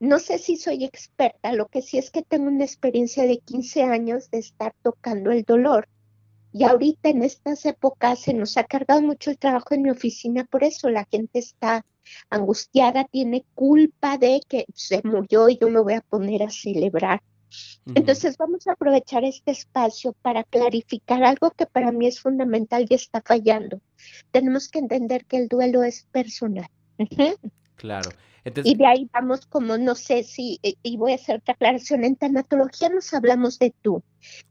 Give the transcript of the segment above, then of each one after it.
no sé si soy experta, lo que sí es que tengo una experiencia de 15 años de estar tocando el dolor. Y ahorita en estas épocas se nos ha cargado mucho el trabajo en mi oficina, por eso la gente está angustiada, tiene culpa de que se murió y yo me voy a poner a celebrar. Entonces vamos a aprovechar este espacio para clarificar algo que para mí es fundamental y está fallando. Tenemos que entender que el duelo es personal. Claro. Y de ahí vamos como, no sé si, eh, y voy a hacer otra aclaración, en tanatología nos hablamos de tú,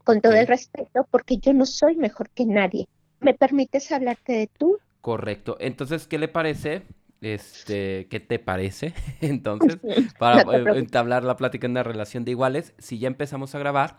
con todo el respeto, porque yo no soy mejor que nadie. ¿Me permites hablarte de tú? Correcto. Entonces, ¿qué le parece este, ¿qué te parece? Entonces, para eh, entablar la plática en una relación de iguales, si ya empezamos a grabar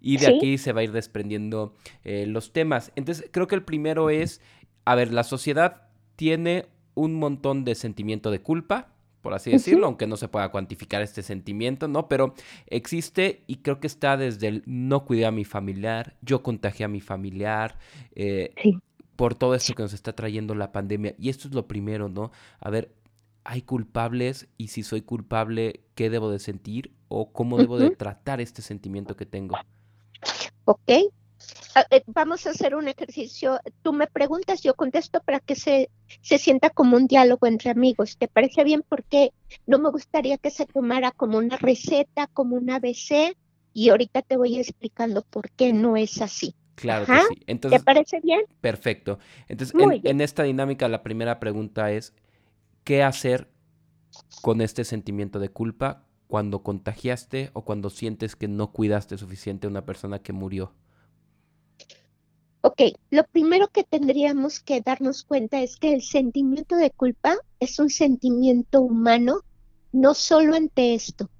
y de aquí se va a ir desprendiendo eh, los temas. Entonces, creo que el primero es, a ver, la sociedad tiene un montón de sentimiento de culpa, por así decirlo, aunque no se pueda cuantificar este sentimiento, ¿no? Pero existe y creo que está desde el no cuidé a mi familiar, yo contagié a mi familiar, eh, por todo esto que nos está trayendo la pandemia. Y esto es lo primero, ¿no? A ver, hay culpables y si soy culpable, ¿qué debo de sentir o cómo debo de tratar este sentimiento que tengo? Ok. Ah, eh, vamos a hacer un ejercicio. Tú me preguntas, yo contesto para que se, se sienta como un diálogo entre amigos. ¿Te parece bien? Porque no me gustaría que se tomara como una receta, como un ABC, y ahorita te voy explicando por qué no es así. Claro que sí. Entonces, ¿Te parece bien? Perfecto. Entonces, en, esta dinámica, la primera pregunta es, ¿qué hacer con este sentimiento de culpa cuando contagiaste o cuando sientes que no cuidaste suficiente a una persona que murió? Ok, lo primero que tendríamos que darnos cuenta es que el sentimiento de culpa es un sentimiento humano, no solo ante esto,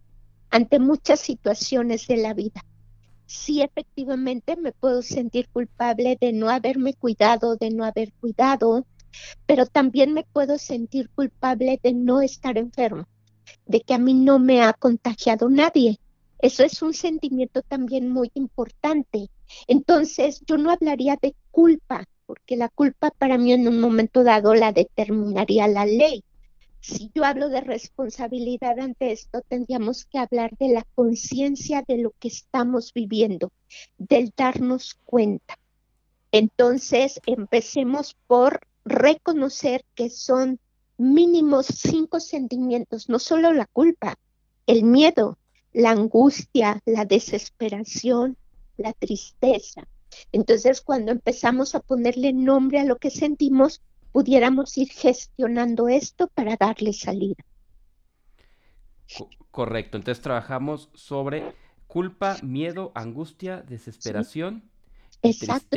ante muchas situaciones de la vida sí efectivamente me puedo sentir culpable de no haberme cuidado, de no haber cuidado, pero también me puedo sentir culpable de no estar enfermo, de que a mí no me ha contagiado nadie. Eso es un sentimiento también muy importante. Entonces, yo no hablaría de culpa, porque la culpa para mí en un momento dado la determinaría la ley si yo hablo de responsabilidad ante esto, tendríamos que hablar de la conciencia de lo que estamos viviendo, del darnos cuenta. Entonces, empecemos por reconocer que son mínimos cinco sentimientos, no solo la culpa, el miedo, la angustia, la desesperación, la tristeza. Entonces, cuando empezamos a ponerle nombre a lo que sentimos, pudiéramos ir gestionando esto para darle salida. Correcto, entonces trabajamos sobre culpa, miedo, angustia, desesperación. Exacto,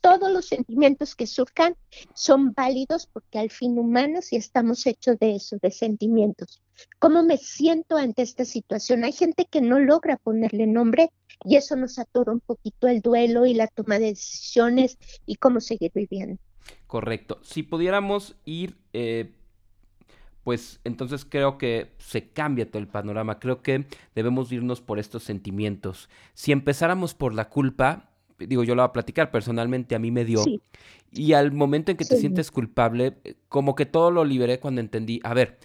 todos los, sentimientos que surjan son válidos porque al fin humanos y estamos hechos de eso, de sentimientos. ¿Cómo me siento ante esta situación? Hay gente que no logra ponerle nombre y eso nos atora un poquito el duelo y la toma de decisiones y cómo seguir viviendo. Correcto. Si pudiéramos ir, eh, pues entonces creo que se cambia todo el panorama. Creo que debemos irnos por estos sentimientos. Si empezáramos por la culpa, digo, yo lo voy a platicar personalmente, a mí me dio. Y al momento en que te sientes culpable, como que todo lo liberé cuando entendí, a ver,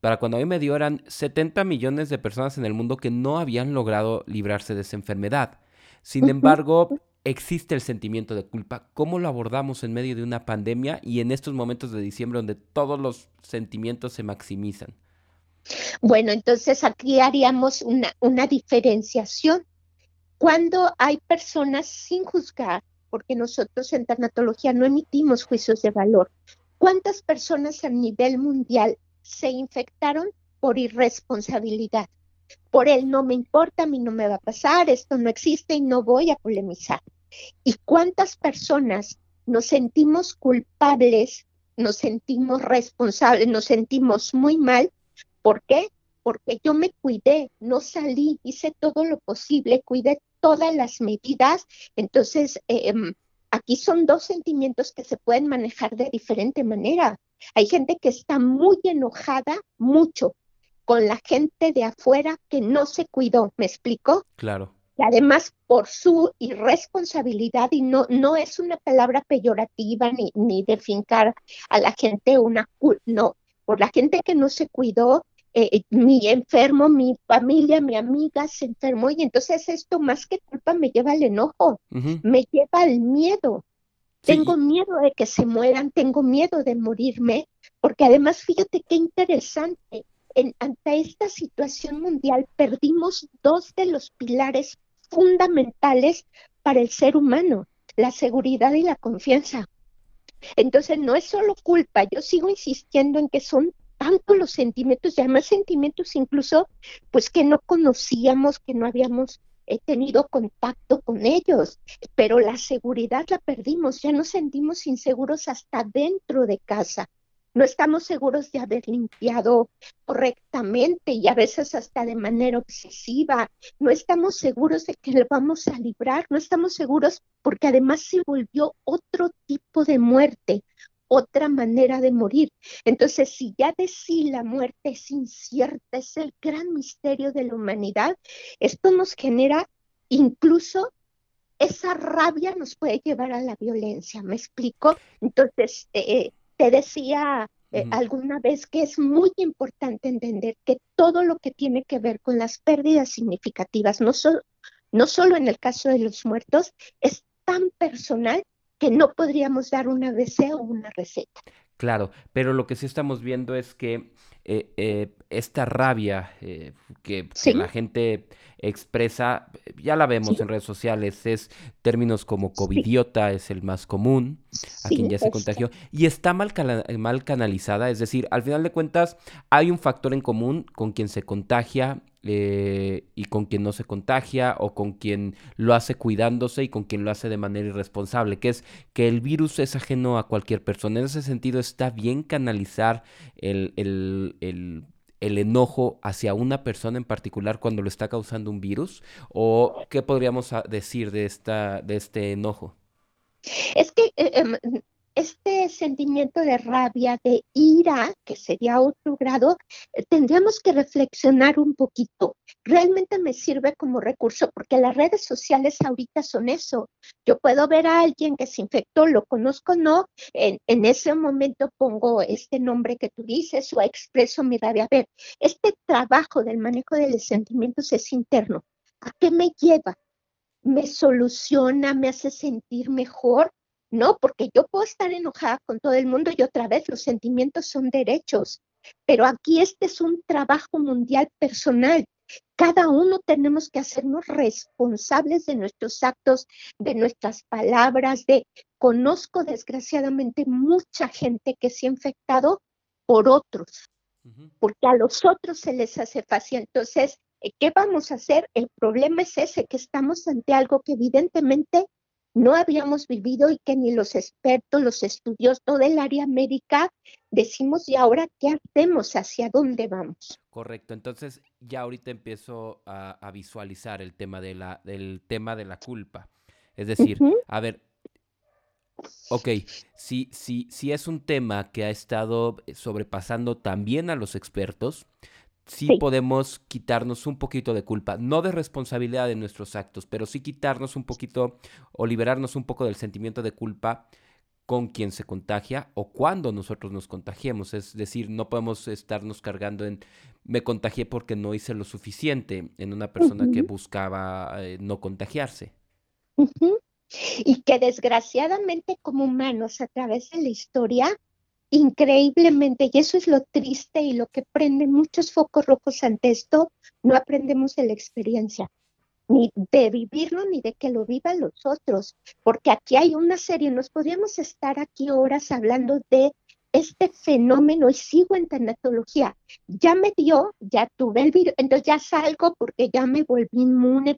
para cuando a mí me dio eran 70 millones de personas en el mundo que no habían logrado librarse de esa enfermedad. Sin embargo, existe el sentimiento de culpa. ¿Cómo lo abordamos en medio de una pandemia y en estos momentos de diciembre donde todos los sentimientos se maximizan? Bueno, entonces aquí haríamos una, una diferenciación. Cuando hay personas sin juzgar, porque nosotros en tanatología no emitimos juicios de valor, ¿cuántas personas a nivel mundial se infectaron por irresponsabilidad? Por él no me importa, a mí no me va a pasar, esto no existe y no voy a polemizar. ¿Y cuántas personas nos sentimos culpables, nos sentimos responsables, nos sentimos muy mal? ¿Por qué? Porque yo me cuidé, no salí, hice todo lo posible, cuidé todas las medidas. Entonces, em, aquí son dos sentimientos que se pueden manejar de diferente manera. Hay gente que está muy enojada, mucho, con la gente de afuera que no se cuidó. ¿Me explico? Claro y además por su irresponsabilidad, y no, no es una palabra peyorativa ni, ni de fincar a la gente una no, por la gente que no se cuidó eh, mi enfermo, mi familia, mi amiga se enfermó y entonces esto más que culpa me lleva al enojo, me lleva al miedo. Tengo miedo de que se mueran, tengo miedo de morirme, porque además fíjate qué interesante, en, ante esta situación mundial perdimos dos de los pilares fundamentales para el ser humano, la seguridad y la confianza. Entonces no es solo culpa, yo sigo insistiendo en que son tanto los sentimientos y además sentimientos incluso pues que no conocíamos, que no habíamos eh, tenido contacto con ellos, pero la seguridad la perdimos, ya nos sentimos inseguros hasta dentro de casa no estamos seguros de haber limpiado correctamente y a veces hasta de manera obsesiva, no estamos seguros de que lo vamos a librar, no estamos seguros porque además se volvió otro tipo de muerte, otra manera de morir. Entonces, si ya de sí la muerte es incierta, es el gran misterio de la humanidad, esto nos genera incluso esa rabia nos puede llevar a la violencia, ¿me explico? Entonces, eh, te decía eh, alguna vez que es muy importante entender que todo lo que tiene que ver con las pérdidas significativas, no, no solo en el caso de los muertos, es tan personal que no podríamos dar una o una receta. Claro, pero lo que sí estamos viendo es que eh, eh, esta rabia que, la gente expresa, ya la vemos en redes sociales, es términos como covidiota, es el más común, a quien ya se contagió, y está mal, mal canalizada, es decir, al final de cuentas hay un factor en común con quien se contagia eh, y con quien no se contagia o con quien lo hace cuidándose y con quien lo hace de manera irresponsable, que es que el virus es ajeno a cualquier persona. En ese sentido está bien canalizar el, el, el el enojo hacia una persona en particular cuando lo está causando un virus? ¿O qué podríamos ah, decir de, esta, de este enojo? Es que eh, em, este sentimiento de rabia, de ira, que sería otro grado, eh, tendríamos que reflexionar un poquito. Realmente me sirve como recurso porque las redes sociales ahorita son eso. Yo puedo ver a alguien que se infectó, lo conozco o no, en, ese momento pongo este nombre que tú dices o expreso mi rabia. A ver, este trabajo del manejo de los sentimientos es interno. ¿A qué me lleva? ¿Me soluciona? ¿Me hace sentir mejor? No, porque yo puedo estar enojada con todo el mundo y otra vez los sentimientos son derechos, pero aquí este es un trabajo mundial personal. Cada uno tenemos que hacernos responsables de nuestros actos, de nuestras palabras, de conozco desgraciadamente mucha gente que se ha infectado por otros, porque a los otros se les hace fácil. Entonces, ¿qué vamos a hacer? El problema es ese, que estamos ante algo que evidentemente no habíamos vivido y que ni los expertos, los estudios, todo el área médica decimos, ¿y ahora qué hacemos? ¿Hacia dónde vamos? Correcto, entonces ya ahorita empiezo a, visualizar el tema de la, del tema de la culpa. Es decir, a ver, ok, si, si, si es un tema que ha estado sobrepasando también a los expertos, sí, podemos quitarnos un poquito de culpa, no de responsabilidad de nuestros actos, pero sí quitarnos un poquito o liberarnos un poco del sentimiento de culpa con quien se contagia o cuando nosotros nos contagiemos. Es decir, no podemos estarnos cargando en me contagié porque no hice lo suficiente en una persona que buscaba eh, no contagiarse. Y que desgraciadamente como humanos a través de la historia increíblemente, y eso es lo triste y lo que prende muchos focos rojos ante esto, no aprendemos de la experiencia, ni de vivirlo, ni de que lo vivan los otros, porque aquí hay una serie, nos podríamos estar aquí horas hablando de este fenómeno y sigo en tanatología. Ya me dio, ya tuve el virus, entonces ya salgo porque ya me volví inmune.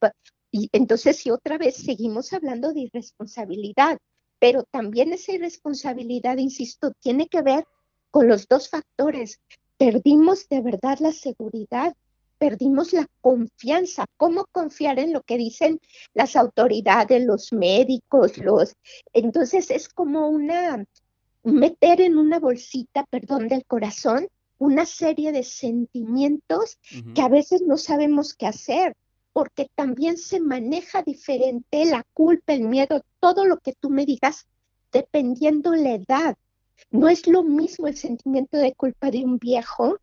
Y entonces, si otra vez seguimos hablando de irresponsabilidad, pero también esa irresponsabilidad, insisto, tiene que ver con los dos factores. Perdimos de verdad la seguridad, perdimos la confianza. ¿Cómo confiar en lo que dicen las autoridades, los médicos, los... Entonces es como una, meter en una bolsita, perdón, del corazón, una serie de sentimientos que a veces no sabemos qué hacer porque también se maneja diferente la culpa, el miedo, todo lo que tú me digas, dependiendo la edad. No es lo mismo el sentimiento de culpa de un viejo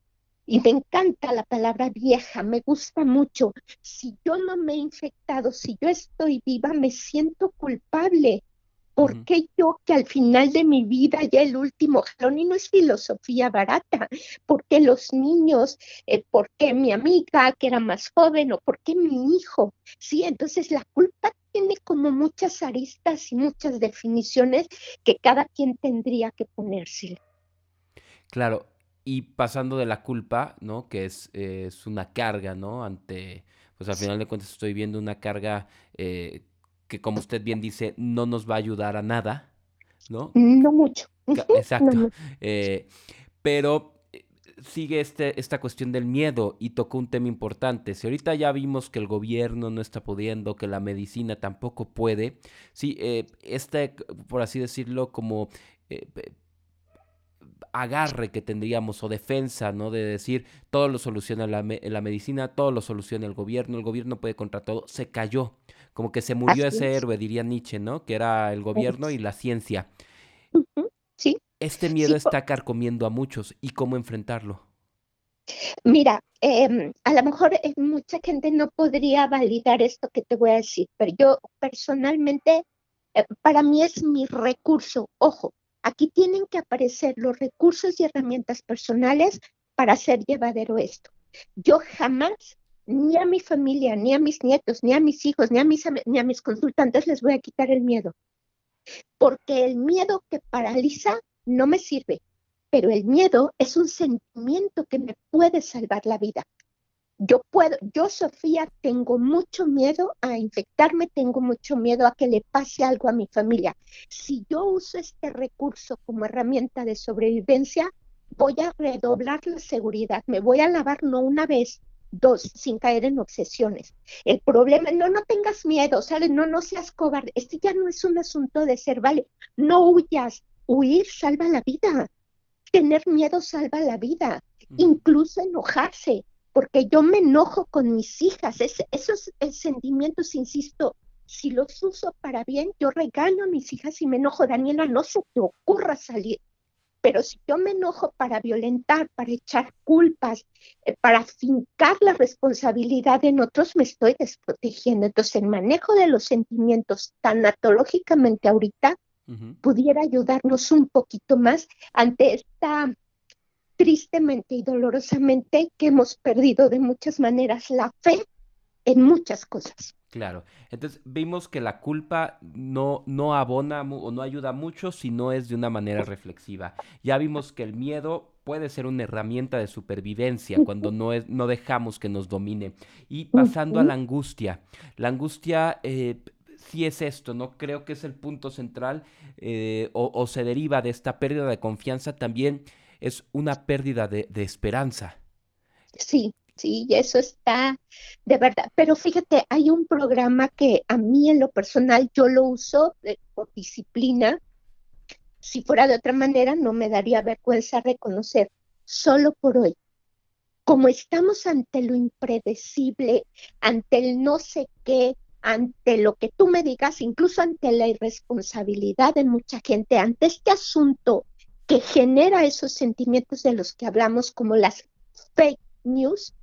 y me encanta la palabra vieja, me gusta mucho. Si yo no me he infectado, si yo estoy viva, me siento culpable. ¿Por qué yo que al final de mi vida ya el último jalón y no es filosofía barata? ¿Por qué los niños? Eh, ¿Por qué mi amiga que era más joven? ¿O por qué mi hijo? Sí, entonces la culpa tiene como muchas aristas y muchas definiciones que cada quien tendría que ponerse. Claro, y pasando de la culpa, ¿no? Que es, es una carga, ¿no? Ante, pues al final de cuentas estoy viendo una carga eh, que como usted bien dice, no nos va a ayudar a nada, ¿no? No mucho. Exacto. Eh, pero eh, sigue este, esta cuestión del miedo y tocó un tema importante. Si ahorita ya vimos que el gobierno no está pudiendo, que la medicina tampoco puede, sí, eh, este, por así decirlo, como agarre que tendríamos o defensa, ¿no? De decir, todo lo soluciona la, la medicina, todo lo soluciona el gobierno, el gobierno puede contra todo, se cayó. Como que se murió ese héroe, diría Nietzsche, ¿no? Que era el gobierno y la ciencia. Sí. Este miedo está carcomiendo a muchos. ¿Y cómo enfrentarlo? Mira, em, a lo mejor eh, mucha gente no podría validar esto que te voy a decir, pero yo personalmente, eh, para mí es mi recurso. Ojo, aquí tienen que aparecer los recursos y herramientas personales para hacer llevadero esto. Yo jamás ni a mi familia, ni a mis nietos, ni a mis hijos, ni a mis, ni a mis consultantes les voy a quitar el miedo. Porque el miedo que paraliza no me sirve, pero el miedo es un sentimiento que me puede salvar la vida. Yo puedo, yo Sofía tengo mucho miedo a infectarme, tengo mucho miedo a que le pase algo a mi familia. Si yo uso este recurso como herramienta de sobrevivencia, voy a redoblar la seguridad, me voy a lavar no una vez, Dos, sin caer en obsesiones. El problema, no, no tengas miedo, ¿sabes? No, no seas cobarde. Este ya no es un asunto de ser, vale, no huyas. Huir salva la vida. Tener miedo salva la vida. Incluso enojarse, porque yo me enojo con mis hijas. esos sentimientos, insisto, si los uso para bien, yo regalo a mis hijas y me enojo. Daniela, no se te ocurra salir. Pero si yo me enojo para violentar, para echar culpas, eh, para fincar la responsabilidad en otros, me estoy desprotegiendo. Entonces, el manejo de los sentimientos tanatológicamente ahorita pudiera ayudarnos un poquito más ante esta tristemente y dolorosamente que hemos perdido de muchas maneras la fe en muchas cosas. Claro, entonces vimos que la culpa no, no abona o no ayuda mucho si no es de una manera reflexiva. Ya vimos que el miedo puede ser una herramienta de supervivencia cuando no, es, no dejamos que nos domine. Y pasando a la angustia, la angustia eh, sí es esto, ¿no? Creo que es el punto central eh, o, se deriva de esta pérdida de confianza, también es una pérdida de, de esperanza. Sí, sí, y eso está de verdad. Pero fíjate, hay un programa que a mí en lo personal yo lo uso eh, por disciplina. Si fuera de otra manera, no me daría vergüenza reconocer solo por hoy. Como estamos ante lo impredecible, ante el no sé qué, ante lo que tú me digas, incluso ante la irresponsabilidad de mucha gente, ante este asunto que genera esos sentimientos de los que hablamos como las fake news,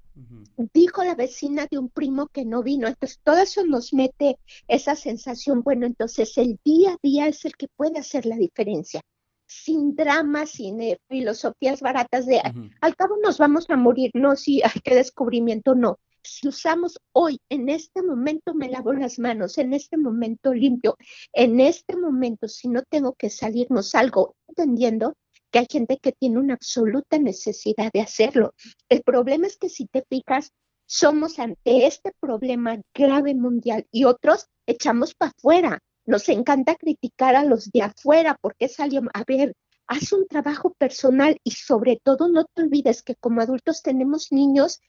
Dijo la vecina de un primo que no vino. Entonces, todo eso nos mete esa sensación. Bueno, entonces el día a día es el que puede hacer la diferencia. Sin dramas, sin eh, filosofías baratas de al cabo nos vamos a morir. No, sí, hay qué descubrimiento, no. Si usamos hoy, en este momento me lavo las manos, en este momento limpio, en este momento, si no tengo que salir, no salgo, entendiendo que hay gente que tiene una absoluta necesidad de hacerlo. El problema es que si te fijas, somos ante este problema grave mundial y otros echamos para afuera. Nos encanta criticar a los de afuera porque salió, a ver, haz un trabajo personal y sobre todo no te olvides que como adultos tenemos niños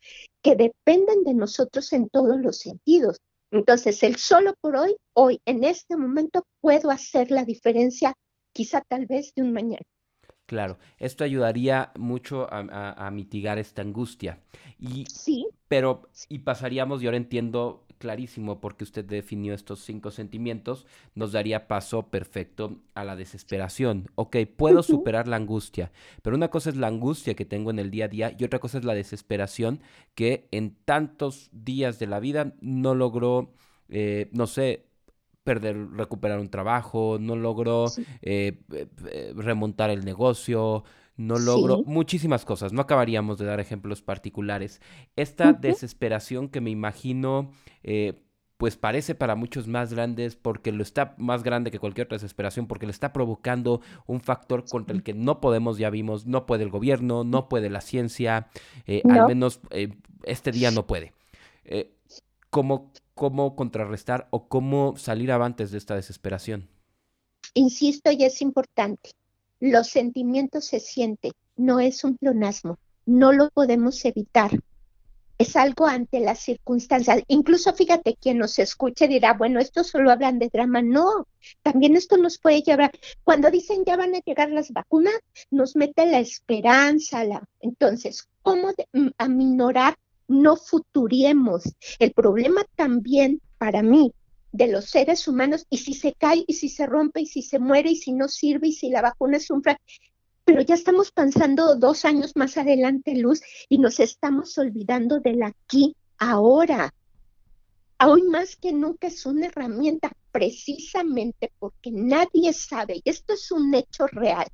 que dependen de nosotros en todos los sentidos. Entonces, el solo por hoy, hoy, en este momento, puedo hacer la diferencia, quizá tal vez de un mañana. Claro, esto ayudaría mucho a, mitigar esta angustia. Y, sí. Pero, y pasaríamos, y ahora entiendo clarísimo porque usted definió estos cinco sentimientos, nos daría paso perfecto a la desesperación. Ok, puedo superar la angustia, pero una cosa es la angustia que tengo en el día a día y otra cosa es la desesperación que en tantos días de la vida no logro, eh, no sé, perder, recuperar un trabajo, no logro eh, eh, remontar el negocio, no logro muchísimas cosas, no acabaríamos de dar ejemplos particulares. Esta desesperación que me imagino, eh, pues parece para muchos más grandes porque lo está más grande que cualquier otra desesperación, porque le está provocando un factor contra el que no podemos, ya vimos, no puede el gobierno, no puede la ciencia, eh, al menos eh, este día no puede. ¿cómo, ¿Cómo contrarrestar o cómo salir avantes de esta desesperación? Insisto, y es importante los sentimientos se sienten, no es un plonasmo, no lo podemos evitar. Es algo ante las circunstancias. Incluso fíjate, quien nos escuche dirá, bueno, esto solo hablan de drama. No, también esto nos puede llevar. Cuando dicen ya van a llegar las vacunas, nos mete la esperanza. Entonces, ¿cómo aminorar? No futuriemos. El problema también para mí de los seres humanos y si se cae y si se rompe y si se muere y si no sirve y si la vacuna es un pero ya estamos pensando dos años más adelante, Luz, y nos estamos olvidando del aquí, ahora. Hoy más que nunca es una herramienta precisamente porque nadie sabe, y esto es un hecho real.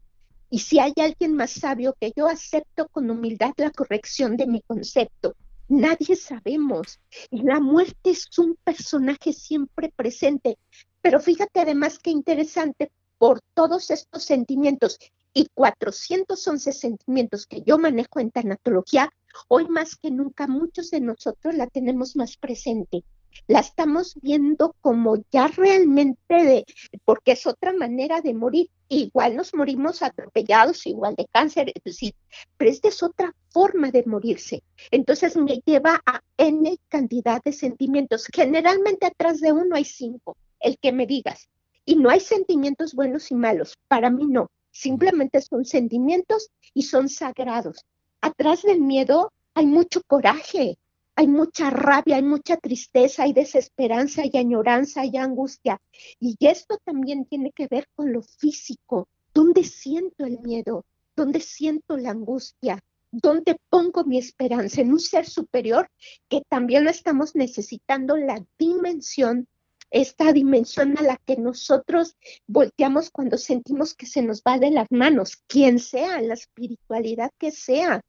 Y si hay alguien más sabio que yo acepto con humildad la corrección de mi concepto, Nadie sabemos. Y la muerte es un personaje siempre presente. Pero fíjate además qué interesante por todos estos sentimientos y 411 sentimientos que yo manejo en tanatología, hoy más que nunca muchos de nosotros la tenemos más presente la estamos viendo como ya realmente de, porque es otra manera de morir. Igual nos morimos atropellados, igual de cáncer, es decir, pero esta es otra forma de morirse. Entonces me lleva a N cantidad de sentimientos. Generalmente atrás de uno hay cinco, el que me digas. Y no hay sentimientos buenos y malos, para mí no. Simplemente son sentimientos y son sagrados. Atrás del miedo hay mucho coraje, hay mucha rabia, hay mucha tristeza, hay desesperanza, hay añoranza, hay angustia. Y esto también tiene que ver con lo físico. ¿Dónde siento el miedo? ¿Dónde siento la angustia? ¿Dónde pongo mi esperanza? En un ser superior que también lo estamos necesitando, la dimensión, esta dimensión a la que nosotros volteamos cuando sentimos que se nos va de las manos, quien sea, la espiritualidad que sea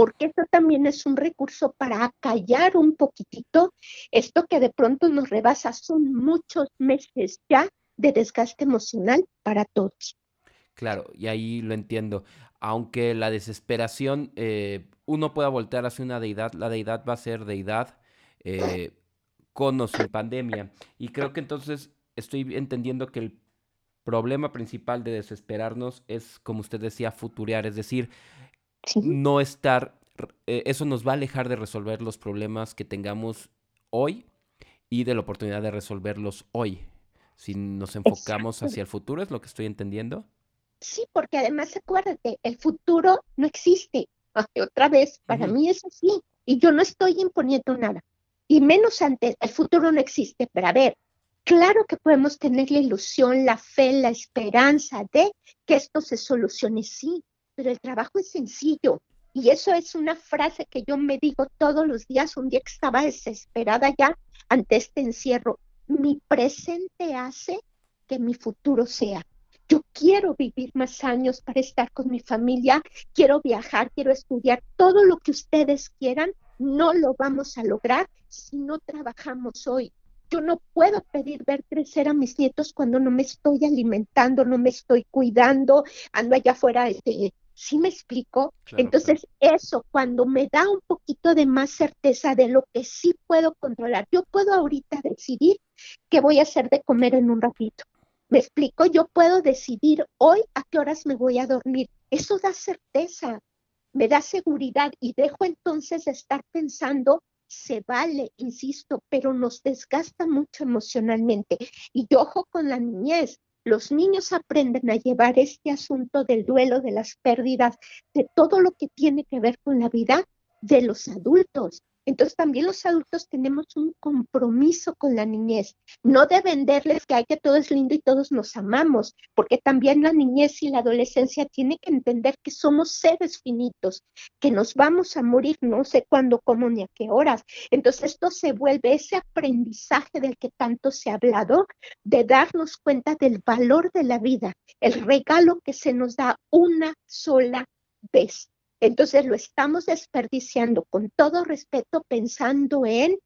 porque esto también es un recurso para acallar un poquitito esto que de pronto nos rebasa. Son muchos meses ya de desgaste emocional para todos. Claro, y ahí lo entiendo. Aunque la desesperación, eh, uno pueda voltear hacia una deidad, la deidad va a ser deidad eh, con o sin pandemia. Y creo que entonces estoy entendiendo que el problema principal de desesperarnos es, como usted decía, futurear, es decir, no estar, eh, eso nos va a alejar de resolver los problemas que tengamos hoy y de la oportunidad de resolverlos hoy. Si nos enfocamos hacia el futuro, ¿es lo que estoy entendiendo? Sí, porque además acuérdate, el futuro no existe. Otra vez, para mí es así. Y yo no estoy imponiendo nada. Y menos antes, el futuro no existe. Pero a ver, claro que podemos tener la ilusión, la fe, la esperanza de que esto se solucione, sí pero el trabajo es sencillo. Y eso es una frase que yo me digo todos los días, un día que estaba desesperada ya ante este encierro. Mi presente hace que mi futuro sea. Yo quiero vivir más años para estar con mi familia, quiero viajar, quiero estudiar, todo lo que ustedes quieran, no lo vamos a lograr si no trabajamos hoy. Yo no puedo pedir ver crecer a mis nietos cuando no me estoy alimentando, no me estoy cuidando, ando allá afuera este, ¿Sí me explico? Entonces, eso, cuando me da un poquito de más certeza de lo que sí puedo controlar, yo puedo ahorita decidir qué voy a hacer de comer en un ratito. ¿Me explico? Yo puedo decidir hoy a qué horas me voy a dormir. Eso da certeza, me da seguridad y dejo entonces de estar pensando, se vale, insisto, pero nos desgasta mucho emocionalmente. Y ojo con la niñez, los niños aprenden a llevar este asunto del duelo, de las pérdidas, de todo lo que tiene que ver con la vida de los adultos. Entonces también los adultos tenemos un compromiso con la niñez, no de venderles que hay que todo es lindo y todos nos amamos, porque también la niñez y la adolescencia tiene que entender que somos seres finitos, que nos vamos a morir no sé cuándo, cómo ni a qué horas. Entonces esto se vuelve ese aprendizaje del que tanto se ha hablado, de darnos cuenta del valor de la vida, el regalo que se nos da una sola vez. Entonces lo estamos desperdiciando con todo respeto pensando en,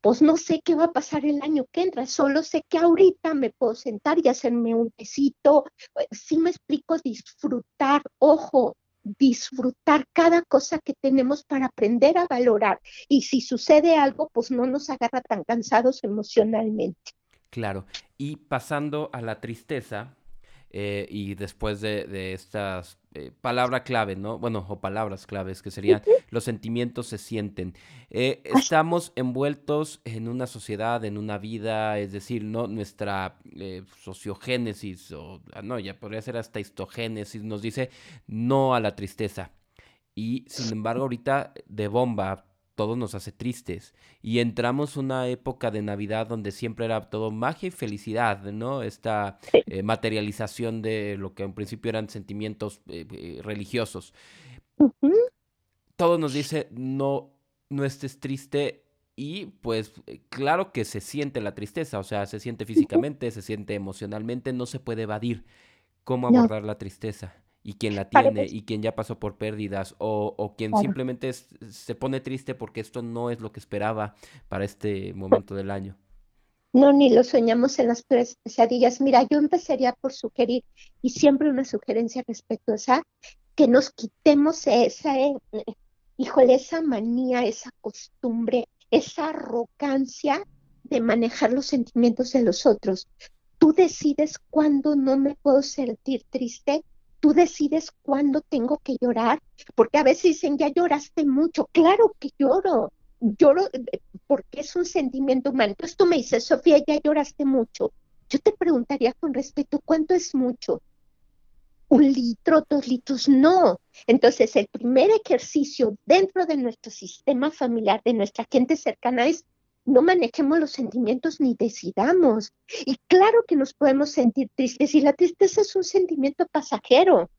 pues no sé qué va a pasar el año que entra, solo sé que ahorita me puedo sentar y hacerme un besito. Si me explico, disfrutar, ojo, disfrutar cada cosa que tenemos para aprender a valorar. Y si sucede algo, pues no nos agarra tan cansados emocionalmente. Claro. Y pasando a la tristeza, eh, y después de, estas eh, palabras clave, ¿no? Bueno, o palabras claves que serían los sentimientos se sienten. Eh, estamos envueltos en una sociedad, en una vida, es decir, ¿no? Nuestra sociogénesis, o ah, no, ya podría ser hasta histogénesis, nos dice no a la tristeza. Y sin embargo, ahorita de bomba, todo nos hace tristes. Y entramos una época de Navidad donde siempre era todo magia y felicidad, ¿no? Esta eh, materialización de lo que en principio eran sentimientos eh, eh, religiosos. Todo nos dice, no, no estés triste. Y pues claro que se siente la tristeza, o sea, se siente físicamente, se siente emocionalmente, no se puede evadir cómo abordar la tristeza y quien la tiene y quien ya pasó por pérdidas o, o quien simplemente se pone triste porque esto no es lo que esperaba para este momento del año. No, ni lo soñamos en las pesadillas. Mira, yo empezaría por sugerir, y siempre una sugerencia respecto a esa, que nos quitemos esa, eh, híjole, esa manía, esa costumbre, esa arrogancia de manejar los sentimientos de los otros. Tú decides cuándo no me puedo sentir triste tú decides cuándo tengo que llorar, porque a veces dicen, ya lloraste mucho, claro que lloro, lloro eh, porque es un sentimiento humano. Entonces tú me dices, Sofía, ya lloraste mucho. Yo te preguntaría con respeto, ¿cuánto es mucho? ¿Un litro, dos litros? No. Entonces el primer ejercicio dentro de nuestro sistema familiar, de nuestra gente cercana, es no manejemos los sentimientos ni decidamos. Y claro que nos podemos sentir tristes y la tristeza es un sentimiento pasajero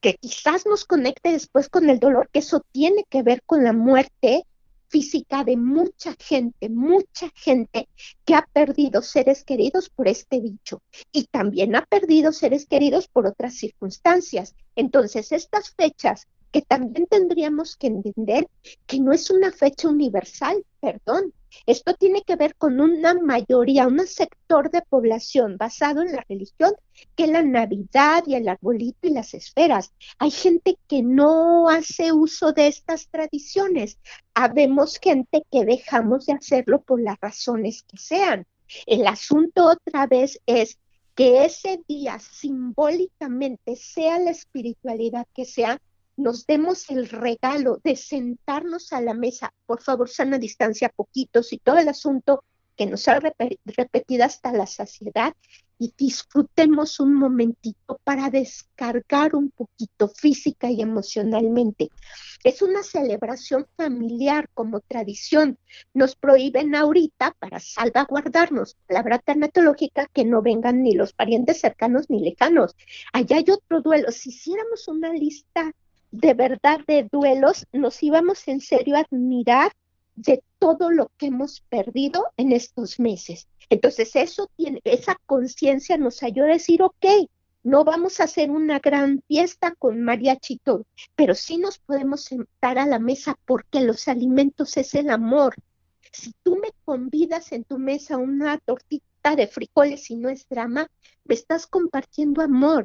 que quizás nos conecte después con el dolor, que eso tiene que ver con la muerte física de mucha gente, mucha gente que ha perdido seres queridos por este bicho y también ha perdido seres queridos por otras circunstancias. Entonces, estas fechas que también tendríamos que entender que no es una fecha universal, perdón, esto tiene que ver con una mayoría, un sector de población basado en la religión, que la Navidad y el arbolito y las esferas. Hay gente que no hace uso de estas tradiciones. Habemos gente que dejamos de hacerlo por las razones que sean. El asunto otra vez es que ese día simbólicamente, sea la espiritualidad que sea, nos demos el regalo de sentarnos a la mesa, por favor, sana distancia, poquitos y todo el asunto que nos ha repetido hasta la saciedad y disfrutemos un momentito para descargar un poquito física y emocionalmente. Es una celebración familiar como tradición. Nos prohíben ahorita para salvaguardarnos, palabra tanatológica, que no vengan ni los parientes cercanos ni lejanos. Allá hay otro duelo. Si hiciéramos una lista de verdad de duelos, nos íbamos en serio a admirar de todo lo que hemos perdido en estos meses. Entonces, eso tiene, esa conciencia nos ayuda a decir, ok, no vamos a hacer una gran fiesta con mariachi todo, pero sí nos podemos sentar a la mesa porque los alimentos es el amor. Si tú me convidas en tu mesa una tortita de frijoles y no es drama, me estás compartiendo amor.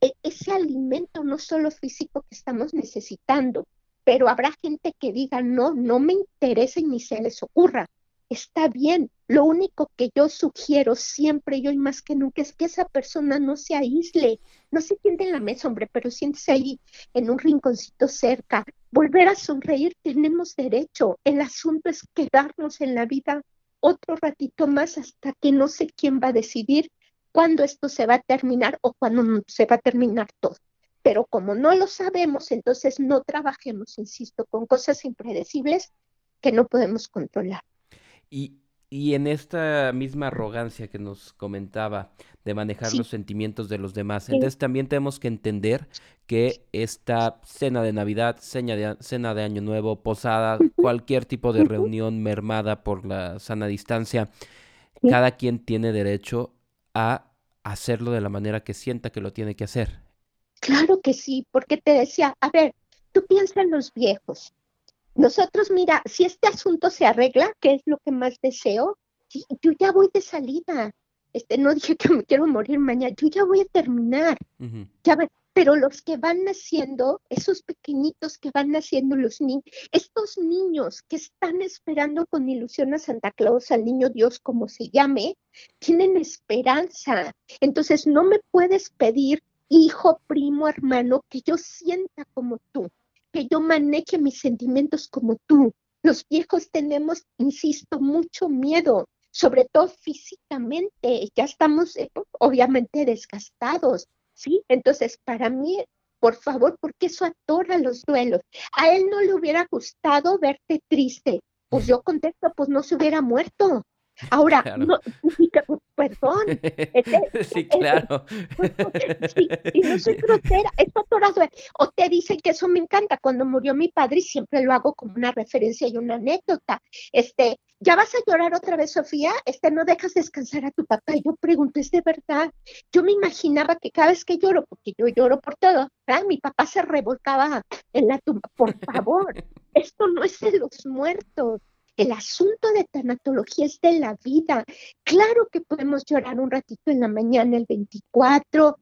E, ese alimento no solo físico que estamos necesitando, pero habrá gente que diga, no, no me interesa y ni se les ocurra. Está bien, lo único que yo sugiero siempre, y más que nunca, es que esa persona no se aísle, no se siente en la mesa, hombre, pero siéntese ahí en un rinconcito cerca. Volver a sonreír, tenemos derecho. El asunto es quedarnos en la vida otro ratito más hasta que no sé quién va a decidir cuándo esto se va a terminar o cuándo se va a terminar todo. Pero como no lo sabemos, entonces no trabajemos, insisto, con cosas impredecibles que no podemos controlar. Y, y en esta misma arrogancia que nos comentaba de manejar los sentimientos de los demás, entonces también tenemos que entender que esta cena de Navidad, cena de, cena de Año Nuevo, posada, cualquier tipo de reunión mermada por la sana distancia, cada quien tiene derecho a hacerlo de la manera que sienta que lo tiene que hacer. Claro que sí, porque te decía, a ver, tú piensas en los viejos. Nosotros, mira, si este asunto se arregla, que es lo que más deseo, yo ya voy de salida. Este, no dije que me quiero morir mañana, yo ya voy a terminar. Ya pero los que van naciendo, esos pequeñitos que van naciendo, los niños, estos niños que están esperando con ilusión a Santa Claus, al niño Dios, como se llame, tienen esperanza. Entonces no me puedes pedir, hijo, primo, hermano, que yo sienta como tú, que yo maneje mis sentimientos como tú. Los viejos tenemos, insisto, mucho miedo, sobre todo físicamente. Ya estamos eh, obviamente desgastados, ¿sí? Entonces, para mí, por favor, porque eso atora los duelos. A él no le hubiera gustado verte triste. Pues yo contesto, pues no se hubiera muerto. Ahora, no, perdón. sí, claro. y no soy grosera, es atorado. O te dicen que eso me encanta. Cuando murió mi padre, y siempre lo hago como una referencia y una anécdota. Este, ¿ya vas a llorar otra vez, Sofía? Este, no dejas descansar a tu papá. Yo pregunto, ¿es de verdad? Yo me imaginaba que cada vez que lloro, porque yo lloro por todo, mi papá se revolcaba en la tumba. Por favor, esto no es de los muertos el asunto de tanatología es de la vida. Claro que podemos llorar un ratito en la mañana el 24.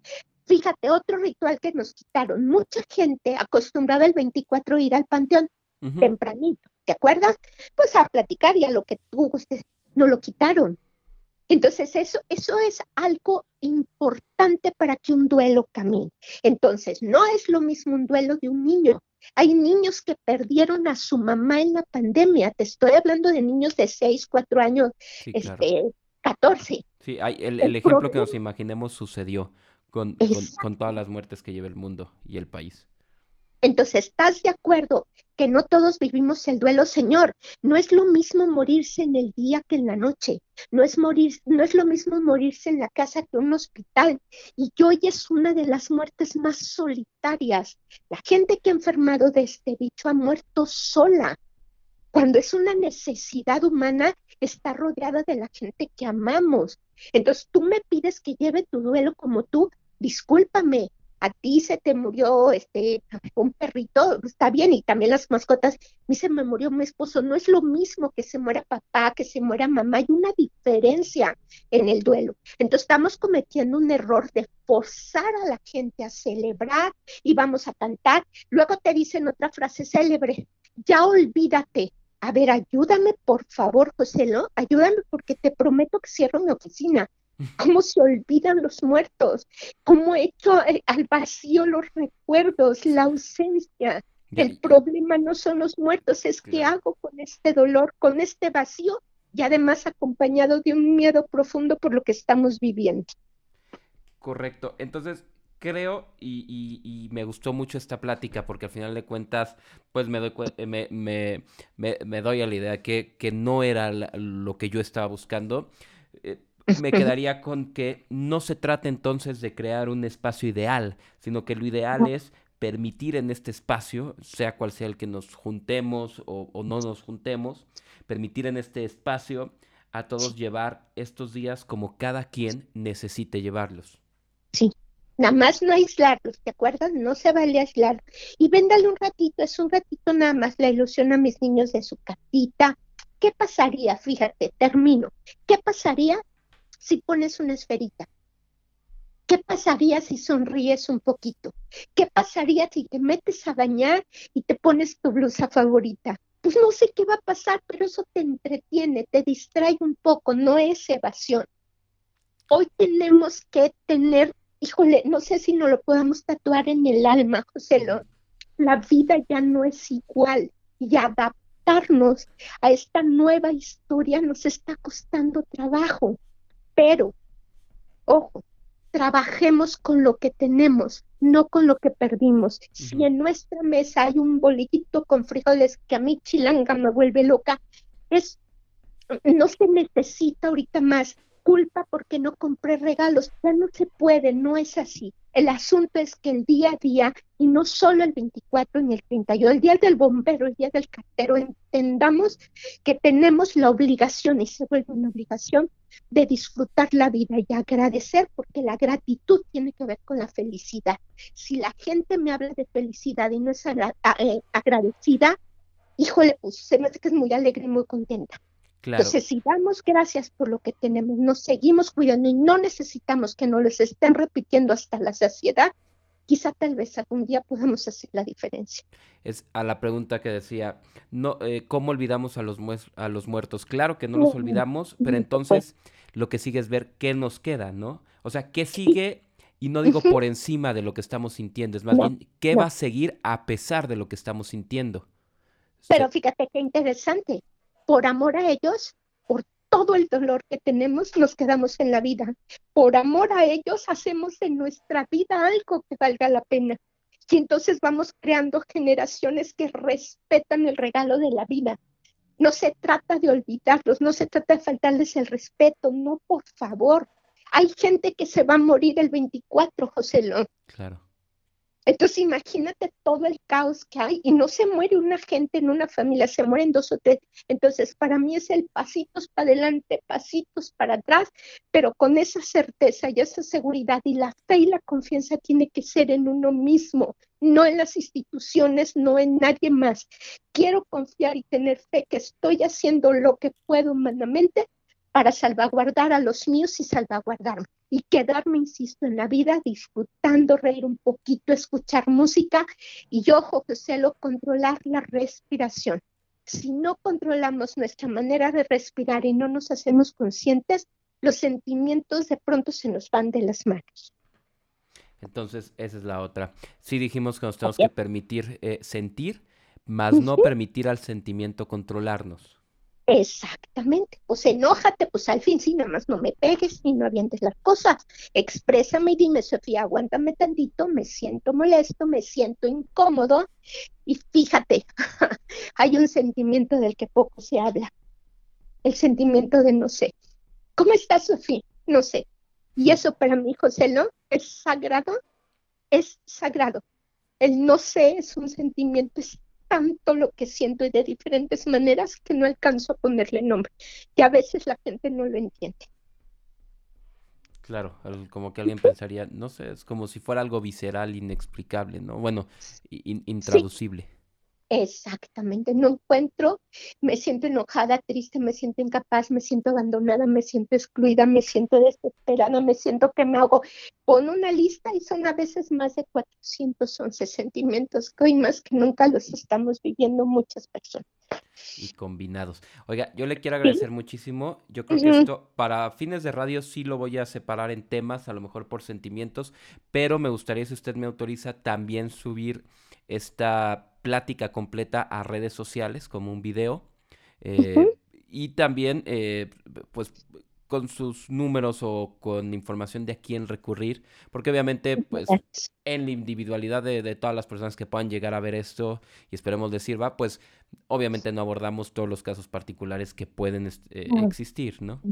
Fíjate, otro ritual que nos quitaron. Mucha gente acostumbraba el 24 a ir al panteón tempranito. ¿Te acuerdas? Pues a platicar y a lo que tú gustes. No lo quitaron. Entonces, eso, eso es algo importante para que un duelo camine. Entonces, no es lo mismo un duelo de un niño. Hay niños que perdieron a su mamá en la pandemia. Te estoy hablando de niños de 6, 4 años, este, 14. Sí, hay, el, ejemplo que nos imaginemos sucedió con, con todas las muertes que lleva el mundo y el país. Entonces, ¿estás de acuerdo que no todos vivimos el duelo, Señor? No es lo mismo morirse en el día que en la noche. No es morir, no es lo mismo morirse en la casa que en un hospital. Y hoy es una de las muertes más solitarias. La gente que ha enfermado de este bicho ha muerto sola. Cuando es una necesidad humana, está rodeada de la gente que amamos. Entonces, tú me pides que lleve tu duelo como tú. Discúlpame, a ti se te murió este un perrito, está bien, y también las mascotas, mí se me murió mi esposo, no es lo mismo que se muera papá, que se muera mamá, hay una diferencia en el duelo. Entonces estamos cometiendo un error de forzar a la gente a celebrar y vamos a cantar, luego te dicen otra frase célebre, ya olvídate, a ver, ayúdame por favor, José, ¿no? Ayúdame porque te prometo que cierro mi oficina cómo se olvidan los muertos, cómo he hecho eh, al vacío los recuerdos, la ausencia. El problema no son los muertos, es qué hago con este dolor, con este vacío y además acompañado de un miedo profundo por lo que estamos viviendo. Correcto. Entonces, creo y, me gustó mucho esta plática porque al final de cuentas, pues me doy, eh, me, me, me, doy a la idea que, que no era lo que yo estaba buscando. Eh, me quedaría con que no se trata entonces de crear un espacio ideal, sino que lo ideal es permitir en este espacio, sea cual sea el que nos juntemos o, no nos juntemos, permitir en este espacio a todos llevar estos días como cada quien necesite llevarlos. Sí, nada más no aislarlos, ¿te acuerdas? No se vale aislar. Y véndale un ratito, es un ratito nada más la ilusión a mis niños de su casita. ¿Qué pasaría? Fíjate, termino. ¿Qué pasaría si pones una esferita? ¿Qué pasaría si sonríes un poquito? ¿Qué pasaría si te metes a bañar y te pones tu blusa favorita? Pues no sé qué va a pasar, pero eso te entretiene, te distrae un poco, no es evasión. Hoy tenemos que tener, híjole, no sé si no lo podemos tatuar en el alma, José, la vida ya no es igual y adaptarnos a esta nueva historia nos está costando trabajo. Pero, ojo, trabajemos con lo que tenemos. no con lo que perdimos. Si en nuestra mesa hay un bolillito con frijoles que a mí chilanga me vuelve loca, es no se necesita ahorita más culpa porque no compré regalos, ya no se puede, no es así. El asunto es que el día a día, y no solo el 24 ni el 31, el día del bombero, el día del cartero, entendamos que tenemos la obligación, y se vuelve una obligación, de disfrutar la vida y agradecer, porque la gratitud tiene que ver con la felicidad. Si la gente me habla de felicidad y no es eh, agradecida, híjole, pues se me hace que es muy alegre y muy contenta. Entonces, si damos gracias por lo que tenemos, nos seguimos cuidando y no necesitamos que nos les estén repitiendo hasta la saciedad, quizá tal vez algún día podamos hacer la diferencia. Es a la pregunta que decía, no, eh, ¿cómo olvidamos a los, a los muertos? Claro que no los olvidamos, pero entonces lo que sigue es ver qué nos queda, ¿no? O sea, ¿qué sigue? Y no digo por encima de lo que estamos sintiendo, es más bien, ¿qué va a seguir a pesar de lo que estamos sintiendo? Pero fíjate qué interesante por amor a ellos, por todo el dolor que tenemos, nos quedamos en la vida. Por amor a ellos, hacemos en nuestra vida algo que valga la pena. Y entonces vamos creando generaciones que respetan el regalo de la vida. No se trata de olvidarlos, no se trata de faltarles el respeto, no, por favor. Hay gente que se va a morir el 24, José Lón. Claro. Entonces imagínate todo el caos que hay y no se muere una gente en una familia, se mueren dos o tres. Entonces para mí es el pasitos para adelante, pasitos para atrás, pero con esa certeza y esa seguridad y la fe y la confianza tiene que ser en uno mismo, no en las instituciones, no en nadie más. Quiero confiar y tener fe que estoy haciendo lo que puedo humanamente para salvaguardar a los míos y salvaguardarme y quedarme, insisto, en la vida disfrutando, reír un poquito, escuchar música y yo, José, lo controlar la respiración. Si no controlamos nuestra manera de respirar y no nos hacemos conscientes, los sentimientos de pronto se nos van de las manos. Entonces, esa es la otra. Sí dijimos que nos tenemos que permitir eh, sentir, más no permitir al sentimiento controlarnos. Exactamente, pues enójate, pues al fin sí, nada más no me pegues ni no avientes las cosas. Exprésame y dime, Sofía, aguántame tantito, me siento molesto, me siento incómodo. Y fíjate, hay un sentimiento del que poco se habla, el sentimiento de no sé. ¿Cómo estás, Sofía? No sé. Y eso para mí, José, ¿no? Es sagrado, es sagrado. El no sé es un sentimiento tanto lo que siento y de diferentes maneras que no alcanzo a ponerle nombre. Y a veces la gente no lo entiende. Claro, como que alguien pensaría, no sé, es como si fuera algo visceral, inexplicable, ¿no? Bueno, intraducible. Exactamente, no encuentro, me siento enojada, triste, me siento incapaz, me siento abandonada, me siento excluida, me siento desesperada, me siento que me hago. Pon una lista y son a veces más de 411 sentimientos que hoy más que nunca los estamos viviendo muchas personas. Y combinados. Oiga, yo le quiero agradecer muchísimo. Yo creo que esto para fines de radio sí lo voy a separar en temas, a lo mejor por sentimientos, pero me gustaría, si usted me autoriza, también subir esta plática completa a redes sociales como un video. Eh, y también, eh, pues, con sus números o con información de a quién recurrir, porque obviamente, pues, en la individualidad de, todas las personas que puedan llegar a ver esto y esperemos les sirva, pues, obviamente no abordamos todos los casos particulares que pueden eh, existir, ¿no?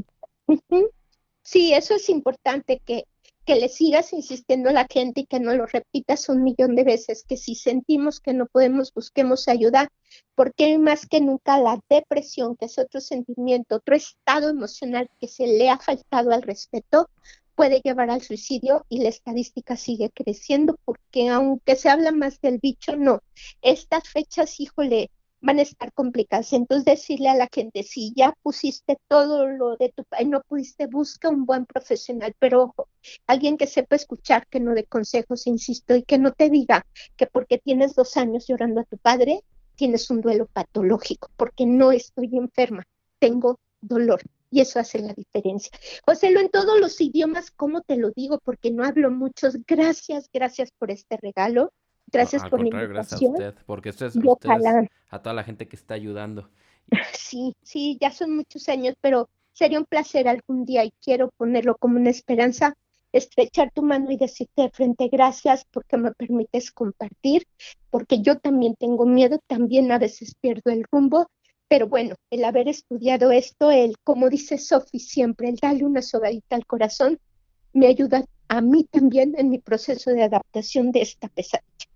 Sí, eso es importante que que le sigas insistiendo a la gente y que no lo repitas un millón de veces, que si sentimos que no podemos, busquemos ayuda, porque más que nunca la depresión, que es otro sentimiento, otro estado emocional que se le ha faltado al respeto, puede llevar al suicidio y la estadística sigue creciendo, porque aunque se habla más del bicho, no. Estas fechas, híjole, van a estar complicadas. Entonces decirle a la gente, si ya pusiste todo lo de tu país, no pudiste, busca un buen profesional, pero ojo, alguien que sepa escuchar, que no dé consejos, insisto, y que no te diga que porque tienes dos años llorando a tu padre, tienes un duelo patológico, porque no estoy enferma, tengo dolor. Y eso hace la diferencia. José, lo en todos los idiomas, ¿cómo te lo digo? Porque no hablo muchos. Gracias, gracias por este regalo. Gracias por la invitación. Gracias a usted, porque usted, es, a toda la gente que está ayudando. Sí, sí, ya son muchos años, pero sería un placer algún día y quiero ponerlo como una esperanza estrechar tu mano y decirte de frente gracias porque me permites compartir, porque yo también tengo miedo, también a veces pierdo el rumbo, pero bueno, el haber estudiado esto, el, como dice Sophie siempre, el darle una sobadita al corazón, me ayuda a mí también en mi proceso de adaptación de esta pesadilla.